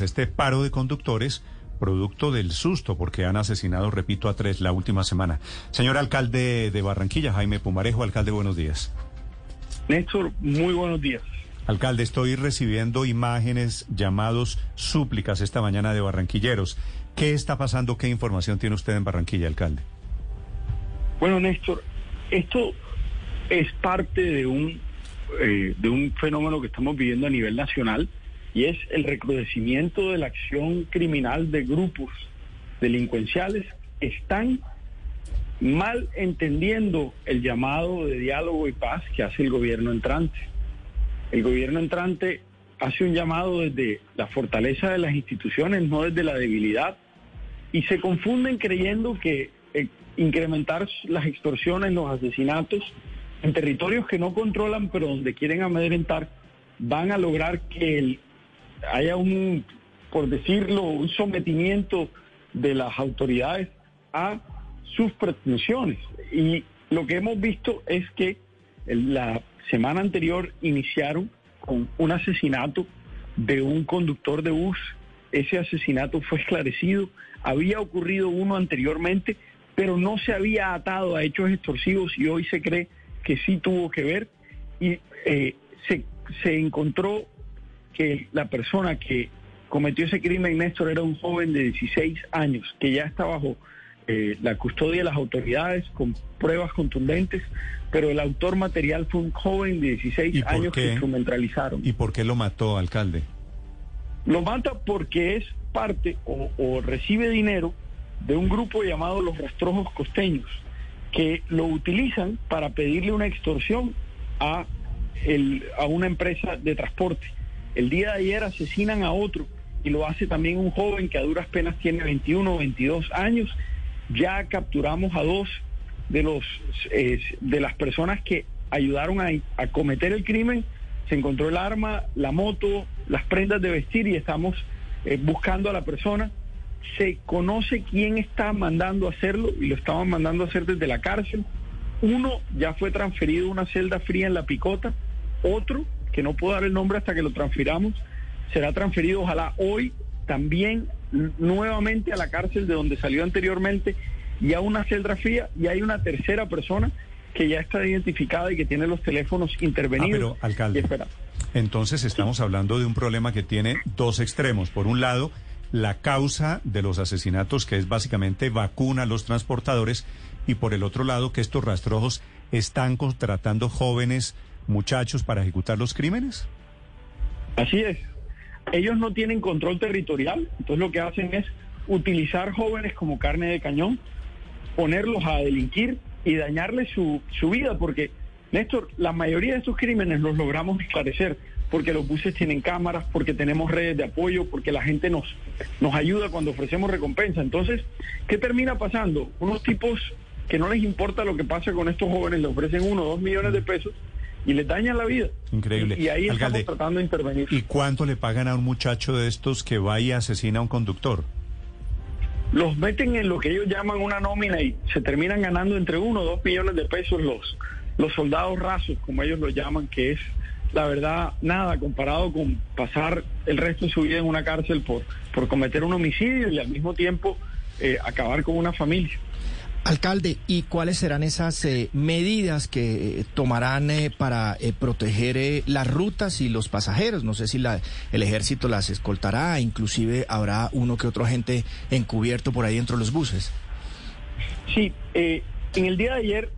Este paro de conductores, producto del susto, porque han asesinado, repito, a tres la última semana. Señor alcalde de Barranquilla, Jaime Pumarejo, alcalde, buenos días. Néstor, muy buenos días. Alcalde, estoy recibiendo imágenes, llamados, súplicas esta mañana de barranquilleros. ¿Qué está pasando? ¿Qué información tiene usted en Barranquilla, alcalde? Bueno, Néstor, esto es parte de un, eh, de un fenómeno que estamos viviendo a nivel nacional y es el recrudecimiento de la acción criminal de grupos delincuenciales que están mal entendiendo el llamado de diálogo y paz que hace el gobierno entrante. El gobierno entrante hace un llamado desde la fortaleza de las instituciones, no desde la debilidad, y se confunden creyendo que eh, incrementar las extorsiones, los asesinatos en territorios que no controlan, pero donde quieren amedrentar, van a lograr que el, haya un, por decirlo, un sometimiento de las autoridades a sus pretensiones. Y lo que hemos visto es que la semana anterior iniciaron con un asesinato de un conductor de bus. Ese asesinato fue esclarecido. Había ocurrido uno anteriormente, pero no se había atado a hechos extorsivos y hoy se cree que sí tuvo que ver. Y eh, se, se encontró que la persona que cometió ese crimen, Néstor, era un joven de 16 años, que ya está bajo eh, la custodia de las autoridades con pruebas contundentes, pero el autor material fue un joven de 16 años que instrumentalizaron. ¿Y por qué lo mató, alcalde? Lo mata porque es parte o, o recibe dinero de un grupo llamado los rastrojos costeños, que lo utilizan para pedirle una extorsión a, el, a una empresa de transporte. El día de ayer asesinan a otro y lo hace también un joven que a duras penas tiene 21 o 22 años. Ya capturamos a dos de los eh, de las personas que ayudaron a, cometer el crimen. Se encontró el arma, la moto, las prendas de vestir y estamos eh, buscando a la persona. Se conoce quién está mandando a hacerlo y lo estaban mandando a hacer desde la cárcel. Uno ya fue transferido a una celda fría en la picota. Otro que no puedo dar el nombre hasta que lo transfiramos, será transferido ojalá hoy también nuevamente a la cárcel de donde salió anteriormente y a una celda fría y hay una tercera persona que ya está identificada y que tiene los teléfonos intervenidos. Ah, pero, alcalde, entonces estamos hablando de un problema que tiene dos extremos. Por un lado, la causa de los asesinatos, que es básicamente vacuna a los transportadores, y por el otro lado, que estos rastrojos están contratando jóvenes muchachos para ejecutar los crímenes? Así es. Ellos no tienen control territorial, entonces lo que hacen es utilizar jóvenes como carne de cañón, ponerlos a delinquir y dañarles su, su vida, porque, Néstor, la mayoría de estos crímenes los logramos esclarecer porque los buses tienen cámaras, porque tenemos redes de apoyo, porque la gente nos, nos ayuda cuando ofrecemos recompensa. Entonces, ¿qué termina pasando? Unos tipos que no les importa lo que pasa con estos jóvenes, le ofrecen uno o dos millones de pesos y les dañan la vida. Increíble. Y, y ahí Alcalde, estamos tratando de intervenir. ¿Y cuánto le pagan a un muchacho de estos que va y asesina a un conductor? Los meten en lo que ellos llaman una nómina y se terminan ganando entre uno o dos millones de pesos los, los soldados rasos, como ellos lo llaman, que es la verdad nada comparado con pasar el resto de su vida en una cárcel por, por cometer un homicidio y al mismo tiempo eh, acabar con una familia. Alcalde, ¿y cuáles serán esas eh, medidas que eh, tomarán eh, para proteger las rutas y los pasajeros? No sé si la, el ejército las escoltará, inclusive habrá uno que otro agente encubierto por ahí dentro de los buses. Sí, en el día de ayer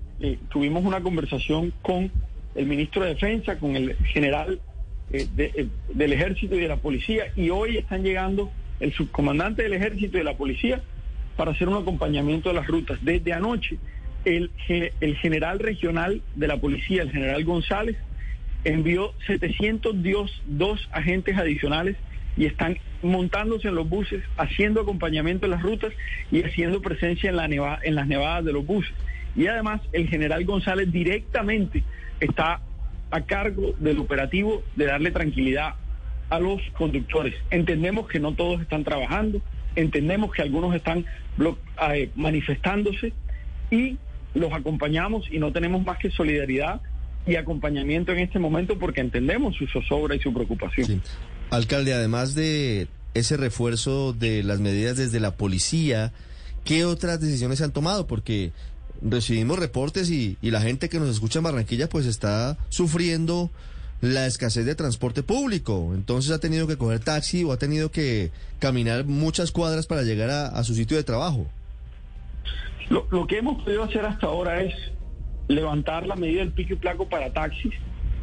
tuvimos una conversación con el ministro de Defensa, con el general de, del ejército y de la policía, y hoy están llegando el subcomandante del ejército y de la policía para hacer un acompañamiento de las rutas. Desde anoche, el, el general regional de la policía, el general González, envió 702 agentes adicionales y están montándose en los buses, haciendo acompañamiento en las rutas y haciendo presencia en, la neva- en las nevadas de los buses. Y además el general González directamente está a cargo del operativo de darle tranquilidad a los conductores. Entendemos que no todos están trabajando, entendemos que algunos están manifestándose y los acompañamos y no tenemos más que solidaridad y acompañamiento en este momento porque entendemos su zozobra y su preocupación. Alcalde, además de ese refuerzo de las medidas desde la policía, ¿qué otras decisiones se han tomado? Porque recibimos reportes y, y la gente que nos escucha en Barranquilla pues está sufriendo la escasez de transporte público. Entonces ha tenido que coger taxi o ha tenido que caminar muchas cuadras para llegar a, su sitio de trabajo. Lo, lo que hemos podido hacer hasta ahora es levantar la medida del pico y placo para taxis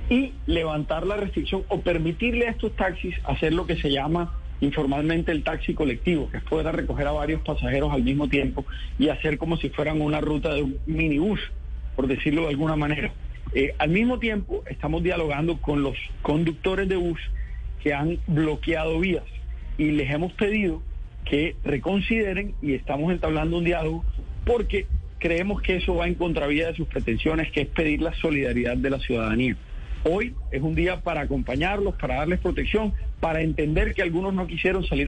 y levantar la restricción o permitirle a estos taxis hacer lo que se llama informalmente el taxi colectivo, que es poder recoger a varios pasajeros al mismo tiempo y hacer como si fueran una ruta de un minibús, por decirlo de alguna manera. Eh, al mismo tiempo, estamos dialogando con los conductores de bus que han bloqueado vías y les hemos pedido que reconsideren y estamos entablando un diálogo porque creemos que eso va en contravía de sus pretensiones, que es pedir la solidaridad de la ciudadanía. Hoy es un día para acompañarlos, para darles protección, para entender que algunos no quisieron salir.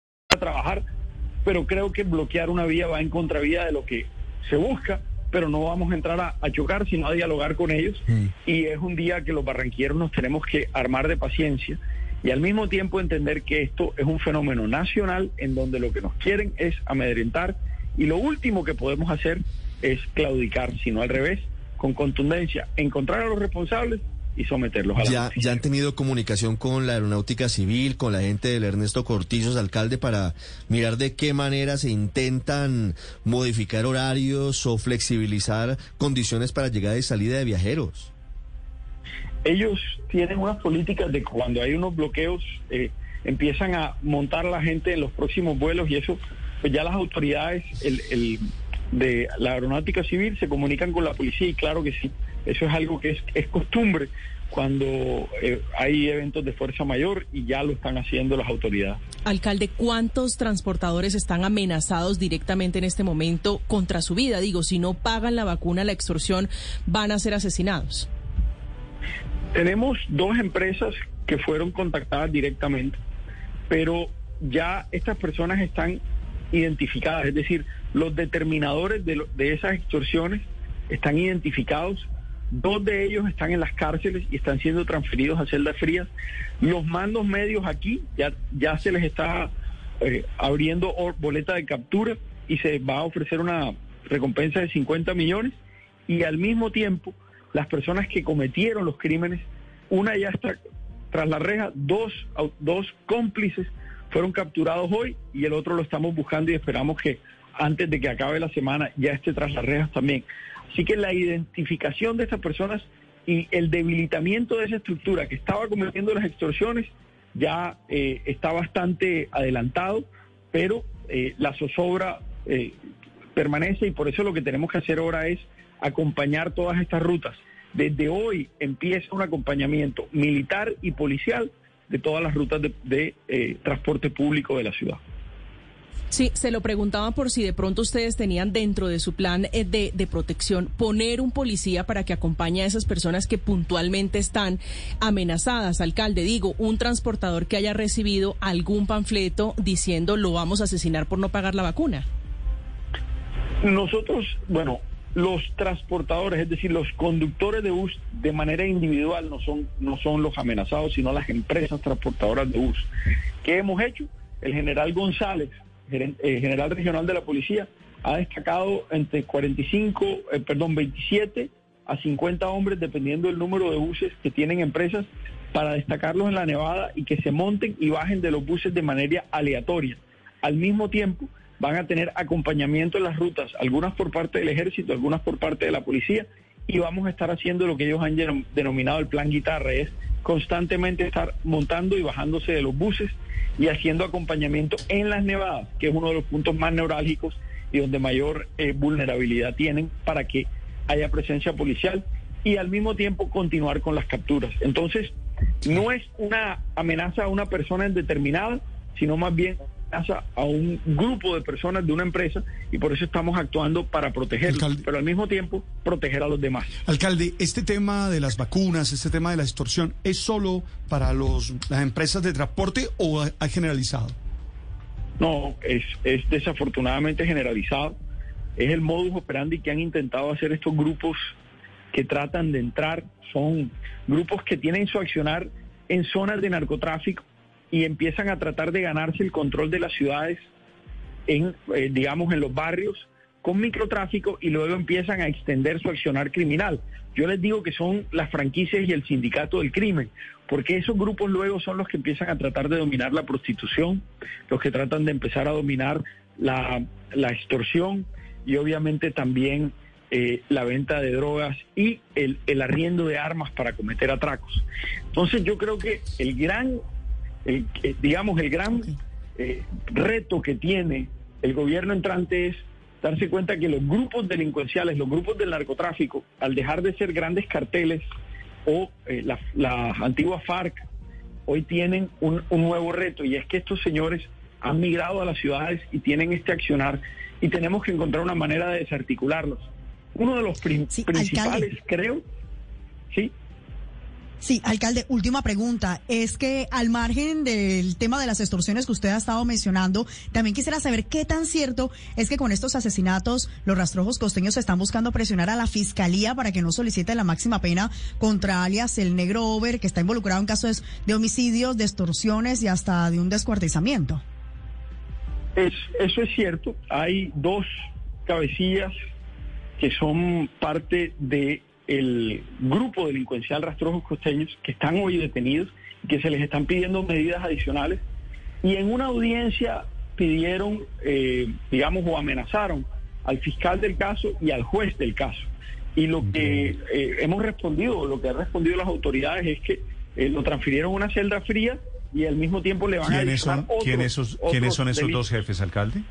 A trabajar, pero creo que bloquear una vía va en contravía de lo que se busca, pero no vamos a entrar a, a chocar, sino a dialogar con ellos. Y es un día que los barranquilleros nos tenemos que armar de paciencia y al mismo tiempo entender que esto es un fenómeno nacional en donde lo que nos quieren es amedrentar y lo último que podemos hacer es claudicar, sino al revés, con contundencia, encontrar a los responsables y someterlos a la Ya, justicia. ya han tenido comunicación con la Aeronáutica Civil, con la gente del Ernesto Cortizos, alcalde, para mirar de qué manera se intentan modificar horarios o flexibilizar condiciones para llegada y salida de viajeros. ellos tienen unas políticas de cuando hay unos bloqueos, eh, empiezan a montar a la gente en los próximos vuelos y eso, pues ya las autoridades el, el de la aeronáutica civil se comunican con la policía y claro que sí, eso es algo que es, es costumbre cuando eh, hay eventos de fuerza mayor y ya lo están haciendo las autoridades. Alcalde, ¿cuántos transportadores están amenazados directamente en este momento contra su vida? Digo, si no pagan la vacuna, la extorsión, van a ser asesinados. Tenemos dos empresas que fueron contactadas directamente, pero ya estas personas están identificadas, es decir, los determinadores de, lo- de esas extorsiones están identificados, dos de ellos están en las cárceles y están siendo transferidos a celdas frías. Los mandos medios aquí ya, ya se les está eh, abriendo boleta de captura y se va a ofrecer una recompensa de 50 millones y al mismo tiempo las personas que cometieron los crímenes, una ya está tras la reja, dos, dos cómplices fueron capturados hoy y el otro lo estamos buscando y esperamos que antes de que acabe la semana ya esté tras las rejas también. Así que la identificación de estas personas y el debilitamiento de esa estructura que estaba cometiendo las extorsiones ya eh, está bastante adelantado, pero eh, la zozobra eh, permanece y por eso lo que tenemos que hacer ahora es acompañar todas estas rutas. Desde hoy empieza un acompañamiento militar y policial de todas las rutas de, transporte público de la ciudad. Sí, se lo preguntaba por si de pronto ustedes tenían dentro de su plan eh, de, de protección poner un policía para que acompañe a esas personas que puntualmente están amenazadas. Alcalde, digo, un transportador que haya recibido algún panfleto diciendo lo vamos a asesinar por no pagar la vacuna. Nosotros, bueno, los transportadores, es decir, los conductores de bus de manera individual no son, no son los amenazados, sino las empresas transportadoras de bus. ¿Qué hemos hecho? El general González, eh, general regional de la policía, ha destacado entre 45, eh, perdón, 27 a 50 hombres, dependiendo del número de buses que tienen empresas, para destacarlos en la nevada y que se monten y bajen de los buses de manera aleatoria. Al mismo tiempo, van a tener acompañamiento en las rutas, algunas por parte del ejército, algunas por parte de la policía, y vamos a estar haciendo lo que ellos han denominado el plan guitarra, es constantemente estar montando y bajándose de los buses y haciendo acompañamiento en las nevadas, que es uno de los puntos más neurálgicos y donde mayor eh, vulnerabilidad tienen para que haya presencia policial y al mismo tiempo continuar con las capturas. Entonces, no es una amenaza a una persona indeterminada, sino más bien amenaza a un grupo de personas de una empresa y por eso estamos actuando para protegerlos, pero al mismo tiempo proteger a los demás. Alcalde, este tema de las vacunas, este tema de la extorsión, ¿es solo para los, las empresas de transporte o ha generalizado? No, es, es desafortunadamente generalizado. Es el modus operandi que han intentado hacer estos grupos que tratan de entrar. Son grupos que tienen su accionar en zonas de narcotráfico y empiezan a tratar de ganarse el control de las ciudades, en, eh, digamos, en los barrios con microtráfico y luego empiezan a extender su accionar criminal. Yo les digo que son las franquicias y el sindicato del crimen, porque esos grupos luego son los que empiezan a tratar de dominar la prostitución, los que tratan de empezar a dominar la, extorsión y obviamente también eh, la venta de drogas y el, arriendo de armas para cometer atracos. Entonces yo creo que el gran, digamos, el gran eh, reto que tiene el gobierno entrante es darse cuenta que los grupos delincuenciales, los grupos del narcotráfico, al dejar de ser grandes carteles o eh, las antiguas FARC, hoy tienen un, nuevo reto y es que estos señores han migrado a las ciudades y tienen este accionar y tenemos que encontrar una manera de desarticularlos. Uno de los principales, creo, sí, Sí, alcalde, última pregunta. Es que al margen del tema de las extorsiones que usted ha estado mencionando, también quisiera saber qué tan cierto es que con estos asesinatos los rastrojos costeños están buscando presionar a la fiscalía para que no solicite la máxima pena contra alias el negro over, que está involucrado en casos de homicidios, de extorsiones y hasta de un descuartizamiento. Es, eso es cierto. Hay dos cabecillas que son parte de el grupo delincuencial Rastrojos Costeños que están hoy detenidos y que se les están pidiendo medidas adicionales. Y en una audiencia pidieron, eh, digamos, o amenazaron al fiscal del caso y al juez del caso. Y lo que eh, hemos respondido, lo que han respondido las autoridades es que eh, lo transfirieron a una celda fría y al mismo tiempo le van a ¿Quiénes son, ¿quiénes, ¿quiénes son esos dos jefes, alcalde?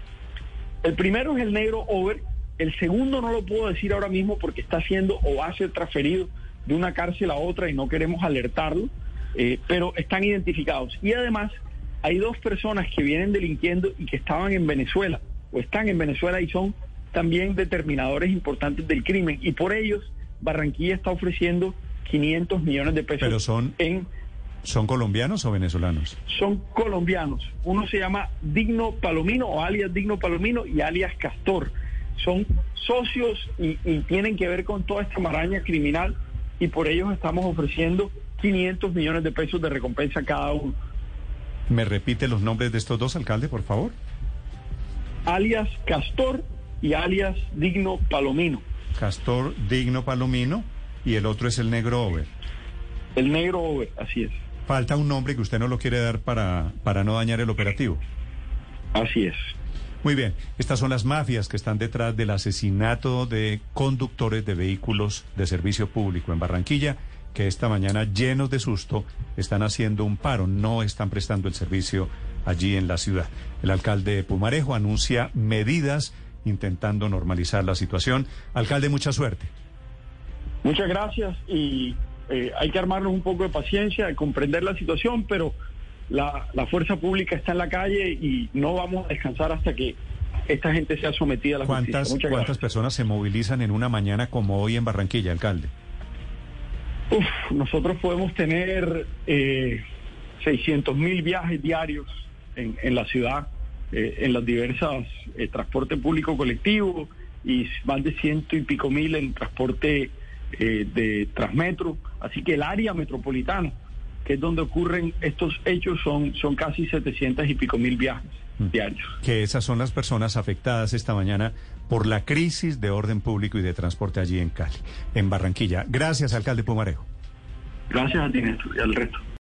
El primero es el negro Over, el segundo no lo puedo decir ahora mismo porque está siendo o va a ser transferido de una cárcel a otra y no queremos alertarlo, eh, pero están identificados. Y además hay dos personas que vienen delinquiendo y que estaban en Venezuela o están en Venezuela y son también determinadores importantes del crimen. Y por ellos Barranquilla está ofreciendo 500 millones de pesos. Pero son... En, ¿Son colombianos o venezolanos? Son colombianos. Uno se llama Digno Palomino o alias Digno Palomino y alias Castor son socios y, tienen que ver con toda esta maraña criminal y por ellos estamos ofreciendo 500 millones de pesos de recompensa cada uno. ¿Me repite los nombres de estos dos alcaldes, por favor? Alias Castor y alias Digno Palomino. Castor Digno Palomino y el otro es el Negro Over. El Negro Over, así es. Falta un nombre que usted no lo quiere dar para, para no dañar el operativo. Así es. Muy bien, estas son las mafias que están detrás del asesinato de conductores de vehículos de servicio público en Barranquilla, que esta mañana, llenos de susto, están haciendo un paro, no están prestando el servicio allí en la ciudad. El alcalde de Pumarejo anuncia medidas intentando normalizar la situación. Alcalde, mucha suerte. Muchas gracias y eh, hay que armarnos un poco de paciencia, comprender la situación, pero la, fuerza pública está en la calle y no vamos a descansar hasta que esta gente sea sometida a la ¿Cuántas, justicia. ¿Cuántas personas se movilizan en una mañana como hoy en Barranquilla, alcalde? Uf, nosotros podemos tener eh, 600 mil viajes diarios en, en la ciudad, eh, en las diversas eh, transporte público colectivo y más de ciento y pico mil en transporte eh, de Transmetro. Así que el área metropolitana que es donde ocurren estos hechos, son, son casi 700 y pico mil viajes mm. diarios. Que esas son las personas afectadas esta mañana por la crisis de orden público y de transporte allí en Cali, en Barranquilla. Gracias, alcalde Pumarejo. Gracias a ti, Néstor, y al resto.